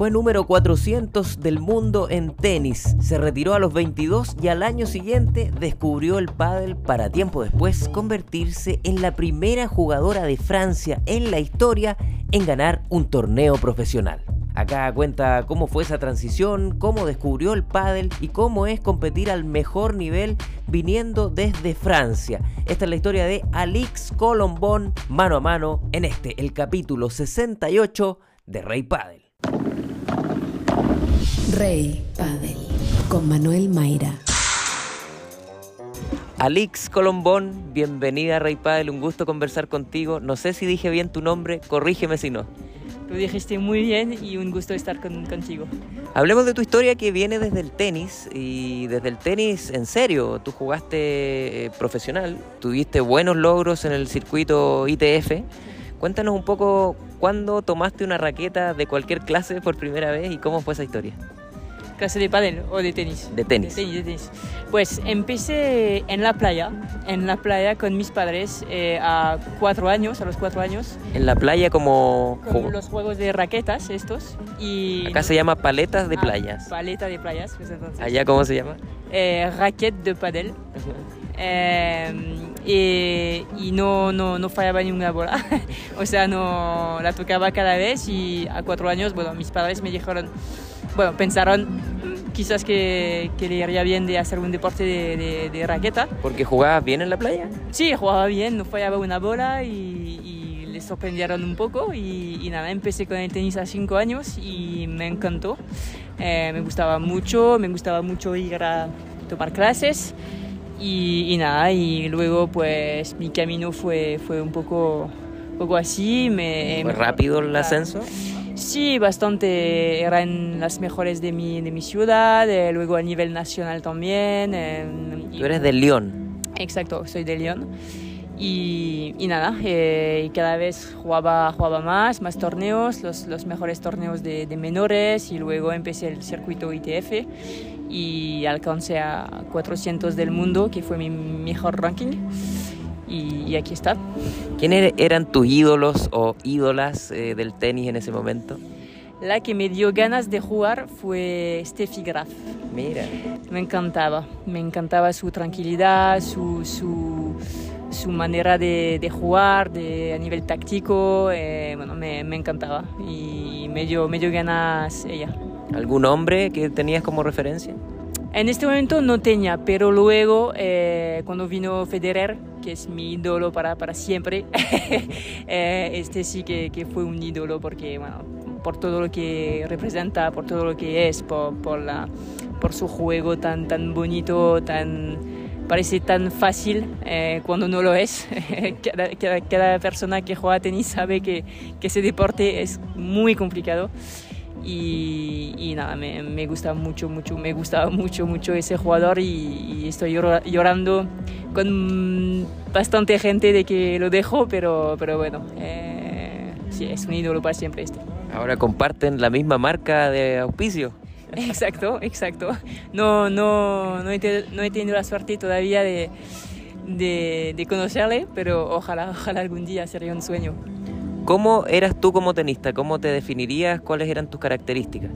Fue número 400 del mundo en tenis. Se retiró a los 22 y al año siguiente descubrió el pádel para tiempo después convertirse en la primera jugadora de Francia en la historia en ganar un torneo profesional. Acá cuenta cómo fue esa transición, cómo descubrió el pádel y cómo es competir al mejor nivel viniendo desde Francia. Esta es la historia de Alix Colombón mano a mano en este, el capítulo 68 de Rey Padel. Rey Padel con Manuel Mayra. Alix Colombón, bienvenida a Rey Padel, un gusto conversar contigo. No sé si dije bien tu nombre, corrígeme si no. Lo dijiste muy bien y un gusto estar contigo. Hablemos de tu historia que viene desde el tenis y desde el tenis en serio. Tú jugaste eh, profesional, tuviste buenos logros en el circuito ITF. Cuéntanos un poco cuándo tomaste una raqueta de cualquier clase por primera vez y cómo fue esa historia clase de pádel o de tenis? De tenis. De tenis, Pues empecé en la playa, en la playa con mis padres eh, a cuatro años, a los cuatro años. En la playa como... Con los juegos de raquetas estos. Y Acá se llama paletas de ah, playas. paleta de playas. Pues ¿Allá cómo se llama? Eh, raquette de pádel. Eh, y, no, no, no fallaba ninguna bola. o sea, no la tocaba cada vez y a cuatro años, bueno, mis padres me dijeron, bueno, pensaron quizás que, que le iría bien de hacer un deporte de, de, raqueta. ¿Porque jugabas bien en la playa? Sí, jugaba bien, no fallaba una bola y, y les sorprendieron un poco y, nada, empecé con el tenis a cinco años y me encantó. Eh, me gustaba mucho, me gustaba mucho ir a tomar clases y, nada, y luego pues mi camino fue, fue un poco, poco así. Me, ¿Fue rápido el ascenso? Sí, bastante. Eran las mejores de mi, de mi ciudad, eh, luego a nivel nacional también. Eh, Tú eres de León. Exacto, soy de León. Y, y nada, eh, y cada vez jugaba, jugaba más, más torneos, los, los mejores torneos de, de, menores y luego empecé el circuito ITF y alcancé a 400 del mundo, que fue mi mejor ranking y, aquí está. ¿Quiénes eran tus ídolos o ídolas eh, del tenis en ese momento? La que me dio ganas de jugar fue Steffi Graf. Mira. Me encantaba, me encantaba su tranquilidad, su, su, su manera de, de, jugar de, a nivel táctico, eh, bueno, me, me, encantaba y me dio, me dio ganas ella. ¿Algún hombre que tenías como referencia? En este momento no tenía, pero luego eh, cuando vino Federer, que es mi ídolo para, para siempre, eh, este sí que, que, fue un ídolo porque, bueno, por todo lo que representa, por todo lo que es, por, por, la, por su juego tan, tan bonito, tan, parece tan fácil eh, cuando no lo es. cada, persona que juega tenis sabe que, que ese deporte es muy complicado. Y, nada, me, gusta mucho, mucho, me gustaba mucho, mucho ese jugador y, estoy llorando con bastante gente de que lo dejo, pero, pero bueno, eh, es un ídolo para siempre este. Ahora comparten la misma marca de auspicio. Exacto, exacto. No, no, no, he, tenido la suerte todavía de, de, de conocerle, pero ojalá, ojalá algún día sería un sueño. ¿Cómo eras tú como tenista? ¿Cómo te definirías? ¿Cuáles eran tus características?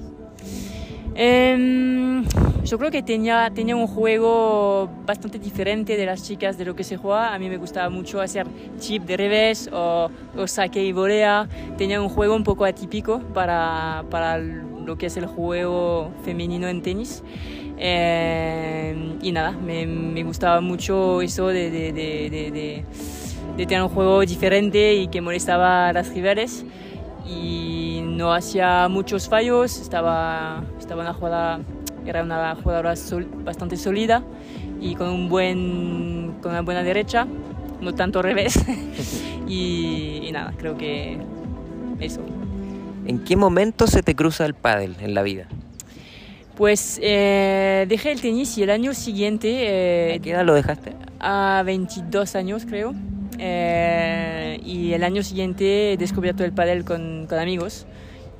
Eh, yo creo que tenía, tenía un juego bastante diferente de las chicas de lo que se juega. A mí me gustaba mucho hacer chip de revés o, o saque y volea. Tenía un juego un poco atípico para, para lo que es el juego femenino en tenis. Eh, y nada, me, me, gustaba mucho eso de, de, de de tener un juego diferente y que molestaba a las rivales y no hacía muchos fallos, estaba, estaba una jugada, era una jugadora bastante sólida y con, un buen, con una buena derecha, no tanto revés. y, y, nada, creo que eso. ¿En qué momento se te cruza el pádel en la vida? Pues eh, dejé el tenis y el año siguiente... Eh, ¿A qué edad lo dejaste? A 22 años creo. Eh, y el año siguiente he descubierto el pádel con, con, amigos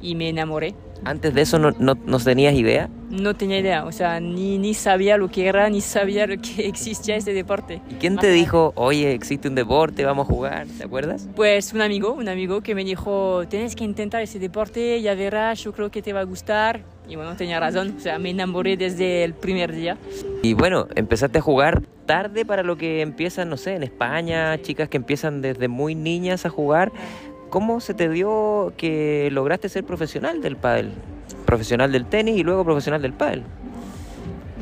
y me enamoré. ¿Antes de eso no, no, no tenías idea? No tenía idea, o sea, ni, ni sabía lo que era, ni sabía lo que existía este deporte. ¿Y quién te dijo, oye, existe un deporte, vamos a jugar? ¿Te acuerdas? Pues un amigo, un amigo que me dijo, tienes que intentar ese deporte, ya verás, yo creo que te va a gustar. Y bueno, tenía razón, o sea, me enamoré desde el primer día. Y bueno, empezaste a jugar tarde para lo que empiezan, no sé, en España, chicas que empiezan desde muy niñas a jugar. ¿Cómo se te dio que lograste ser profesional del pádel? Profesional del tenis y luego profesional del pádel.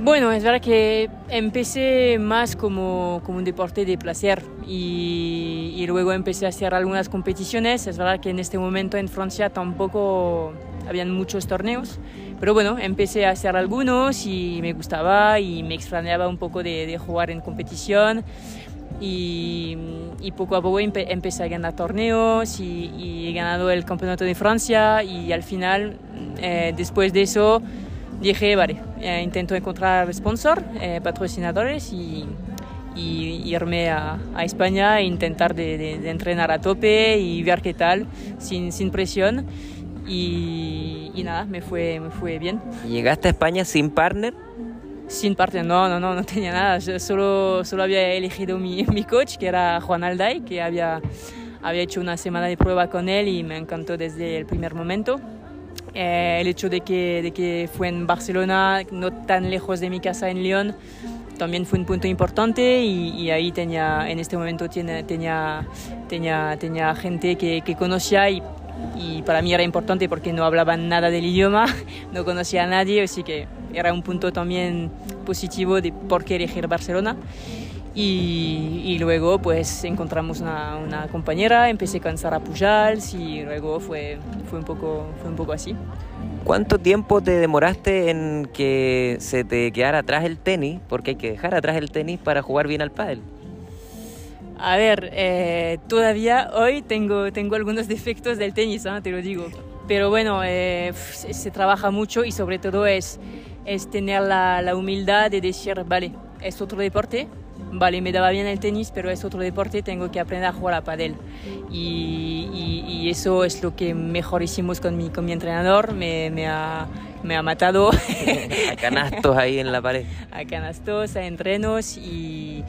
Bueno, es verdad que empecé más como, como un deporte de placer y, y, luego empecé a hacer algunas competiciones. Es verdad que en este momento en Francia tampoco habían muchos torneos, pero bueno, empecé a hacer algunos y me gustaba y me extrañaba un poco de, de jugar en competición. Y, y, poco a poco empe empecé a ganar torneos y, y, he ganado el campeonato de Francia y al final, eh, después de eso, dije, vale, eh, intento encontrar sponsor, eh, patrocinadores y, y irme a, a, España e intentar de, de, de, entrenar a tope y ver qué tal, sin, sin presión. Y, y, nada, me fue, me fue bien. ¿Llegaste a España sin partner? Sin partner, no, no, no, no tenía nada. Yo solo, solo había elegido mi, mi coach, que era Juan Alday, que había, había hecho una semana de prueba con él y me encantó desde el primer momento. Eh, el hecho de que, de que fue en Barcelona, no tan lejos de mi casa en León, también fue un punto importante y, y ahí tenía, en este momento tenía, tenía, tenía gente que, que conocía y, y, para mí era importante porque no hablaban nada del idioma, no conocía a nadie, así que era un punto también positivo de por qué elegir Barcelona. Y, y, luego pues encontramos una, una, compañera, empecé con Sara Pujals y luego fue, fue, un poco, fue un poco así. ¿Cuánto tiempo te demoraste en que se te quedara atrás el tenis? Porque hay que dejar atrás el tenis para jugar bien al pádel. A ver, eh, todavía hoy tengo, tengo algunos defectos del tenis, ¿no? te lo digo. Pero bueno, eh, se, se, trabaja mucho y sobre todo es, es tener la, la humildad de decir, vale, es otro deporte, vale, me daba bien el tenis, pero es otro deporte, tengo que aprender a jugar a padel. Y, y, y eso es lo que mejor hicimos con mi, con mi entrenador, me, me, ha, me ha matado. a canastos ahí en la pared. A canastos, a entrenos y,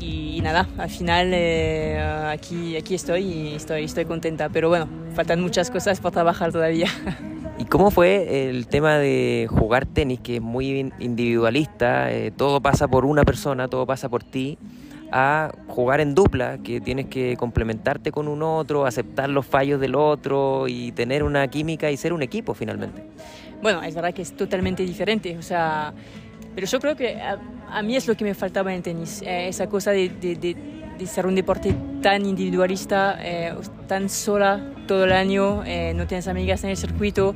y, nada, al final eh, aquí, aquí estoy y estoy, estoy contenta, pero bueno, faltan muchas cosas por trabajar todavía. ¿Y cómo fue el tema de jugar tenis, que es muy individualista, eh, todo pasa por una persona, todo pasa por ti, a jugar en dupla, que tienes que complementarte con un otro, aceptar los fallos del otro y tener una química y ser un equipo finalmente? Bueno, es verdad que es totalmente diferente, o sea, pero yo creo que a, a mí es lo que me faltaba en tenis, eh, esa cosa de, de, de, ser un deporte tan individualista, eh, tan sola todo el año, eh, no tienes amigas en el circuito.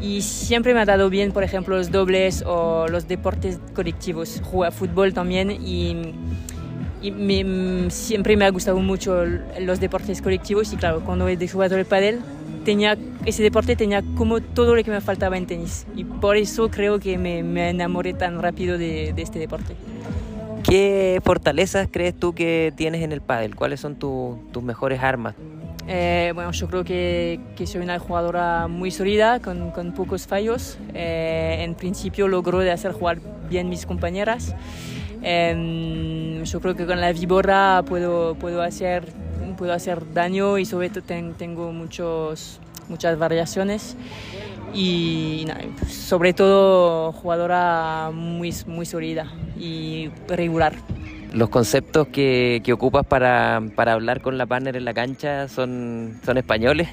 Y siempre me ha dado bien, por ejemplo, los dobles o los deportes colectivos. Jugar fútbol también y me, siempre me ha gustado mucho los deportes colectivos. Y claro, cuando he jugado el pádel, tenía, ese deporte tenía como todo lo que me faltaba en tenis. Y por eso creo que me, me enamoré tan rápido de, de, este deporte. ¿Qué fortalezas crees tú que tienes en el pádel? ¿Cuáles son tu, tus mejores armas? Eh, bueno, yo creo que, que, soy una jugadora muy sólida, con, con pocos fallos. Eh, en principio logro de hacer jugar bien mis compañeras. Eh, yo creo que con la víbora puedo, puedo hacer puedo hacer daño y sobre todo ten, tengo muchos, muchas variaciones y sobre todo jugadora muy, muy sólida y regular. ¿Los conceptos que, que ocupas para, para, hablar con la partner en la cancha son, son españoles?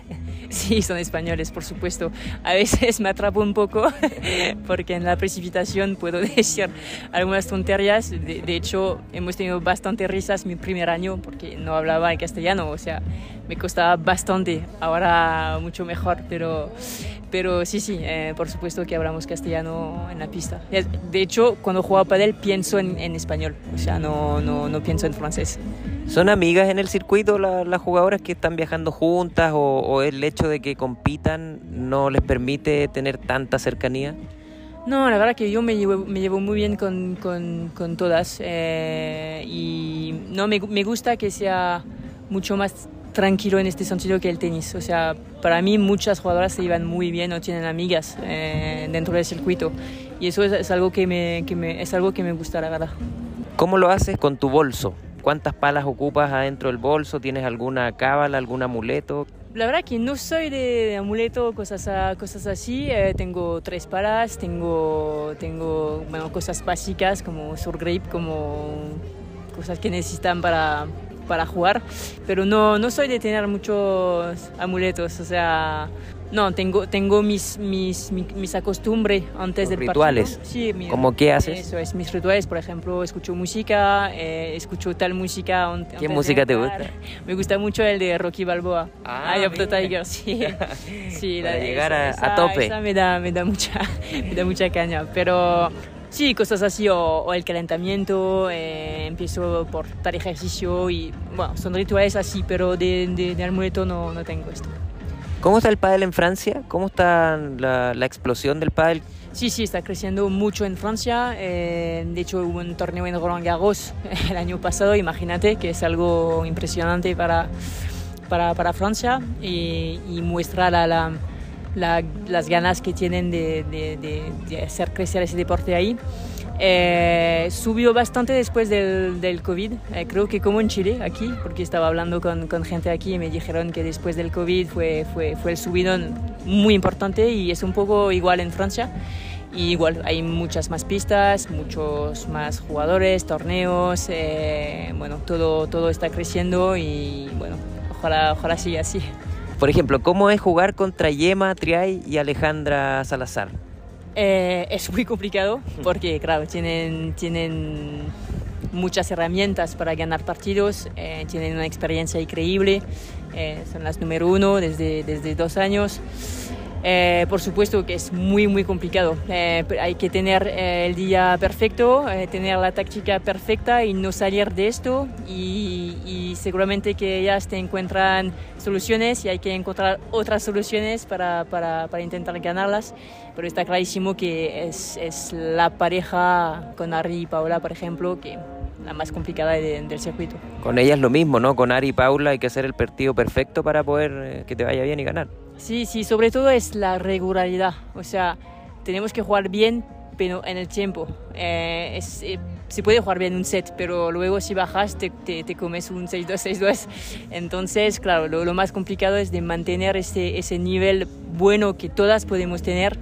Sí, son españoles, por supuesto. A veces me atrapo un poco porque en la precipitación puedo decir algunas tonterías. De, hecho, hemos tenido bastante risas mi primer año porque no hablaba en castellano, o sea, me costaba bastante. Ahora mucho mejor, pero, pero sí, sí, eh, por supuesto que hablamos castellano en la pista. De hecho, cuando juego a padel pienso en, en español, o sea, no, no, no pienso en francés. ¿Son amigas en el circuito las, las jugadoras que están viajando juntas o, o, el hecho de que compitan no les permite tener tanta cercanía? No, la verdad que yo me llevo, me llevo muy bien con, con, con todas eh, y no me, me, gusta que sea mucho más tranquilo en este sentido que el tenis. O sea, para mí muchas jugadoras se llevan muy bien o tienen amigas eh, dentro del circuito. Y eso es, algo que me, que me, es algo que me gusta, la verdad. ¿Cómo lo haces con tu bolso? ¿Cuántas palas ocupas adentro del bolso? ¿Tienes alguna cábala, algún amuleto? La verdad que no soy de, amuleto, cosas, cosas así. Eh, tengo tres palas, tengo, tengo bueno, cosas básicas como surgrip, como cosas que necesitan para, para jugar, pero no, no soy de tener muchos amuletos, o sea, no, tengo, tengo mis, mis, mis, acostumbres antes del rituales. partido. Sí, ¿Cómo qué haces? Eso es, mis rituales, por ejemplo, escucho música, eh, escucho tal música. ¿Qué música te gusta? Me gusta mucho el de Rocky Balboa, ah, Eye of the Tiger, sí. sí Para llegar a, tope. Esa me da, me, da mucha, me da mucha caña, pero... Sí, cosas así, o, el calentamiento, eh, empiezo por tal ejercicio y, bueno, son rituales así, pero de, de, de amuleto no, no tengo esto. ¿Cómo está el pádel en Francia? ¿Cómo está la, explosión del pádel? Sí, sí, está creciendo mucho en Francia. Eh, de hecho, hubo un torneo en Roland Garros el año pasado, imagínate, que es algo impresionante para, para, para Francia y, muestra la, las ganas que tienen de, de, de hacer crecer ese deporte ahí. Eh, subió bastante después del, del COVID, eh, creo que como en Chile, aquí, porque estaba hablando con, con, gente aquí y me dijeron que después del COVID fue, fue, fue el subidón muy importante y es un poco igual en Francia. Y igual hay muchas más pistas, muchos más jugadores, torneos, eh, bueno, todo, todo está creciendo y bueno, ojalá, ojalá siga así. Por ejemplo, ¿cómo es jugar contra Yema Triay y Alejandra Salazar? Eh, es muy complicado porque, claro, tienen, tienen muchas herramientas para ganar partidos, eh, tienen una experiencia increíble, eh, son las número uno desde, desde dos años. Eh, por supuesto que es muy muy complicado. Eh, hay que tener eh, el día perfecto, tener la táctica perfecta y no salir de esto. Y, seguramente que ellas te encuentran soluciones y hay que encontrar otras soluciones para, para, para intentar ganarlas. Pero está clarísimo que es, es, la pareja con Ari y Paula, por ejemplo, que la más complicada del circuito. Con ellas lo mismo, ¿no? Con Ari y Paula hay que hacer el partido perfecto para poder que te vaya bien y ganar. Sí, sí, sobre todo es la regularidad. O sea, tenemos que jugar bien, pero en el tiempo. Eh, eh, se puede jugar bien un set, pero luego si bajas te, te, comes un 6-2, 6-2. Entonces, claro, lo, más complicado es de mantener ese, ese nivel bueno que todas podemos tener,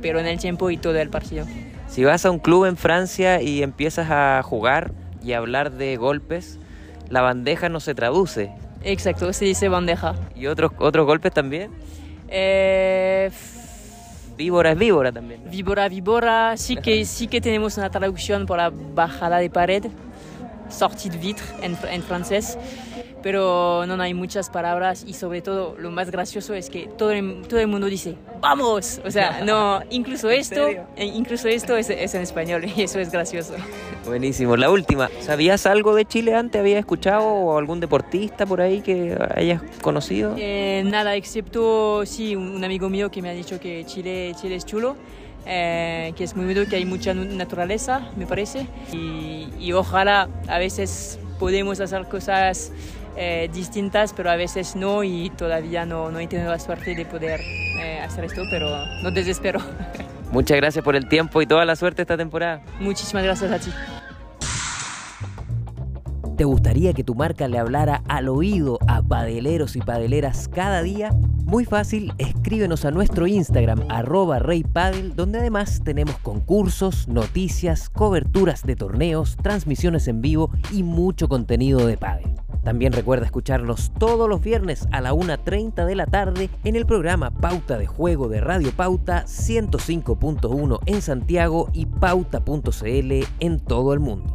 pero en el tiempo y todo el partido. Si vas a un club en Francia y empiezas a jugar y hablar de golpes, la bandeja no se traduce. Exacto, se dice bandeja. ¿Y otros, otros golpes también? Eh, víbora es víbora también. Víbora, víbora. Sí que, sí que tenemos una traducción para bajada de pared, sortie de vitre en, en francés pero no, hay muchas palabras y sobre todo lo más gracioso es que todo el, todo el mundo dice vamos o sea no incluso esto eh, incluso esto es, es, en español y eso es gracioso. Buenísimo. La última sabías algo de Chile antes habías escuchado o algún deportista por ahí que hayas conocido eh, nada excepto sí un, amigo mío que me ha dicho que Chile Chile es chulo eh, que es muy bueno, que hay mucha naturaleza, me parece, y, y ojalá a veces podemos hacer cosas eh, distintas, pero a veces no y todavía no, no he tenido la suerte de poder eh, hacer esto, pero no desespero. Muchas gracias por el tiempo y toda la suerte esta temporada. Muchísimas gracias a ti. ¿Te gustaría que tu marca le hablara al oído a padeleros y padeleras cada día? Muy fácil, escríbenos a nuestro Instagram arroba reypadel, donde además tenemos concursos, noticias, coberturas de torneos, transmisiones en vivo y mucho contenido de padel. También recuerda escucharnos todos los viernes a la 1.30 de la tarde en el programa Pauta de Juego de Radio Pauta 105.1 en Santiago y pauta.cl en todo el mundo.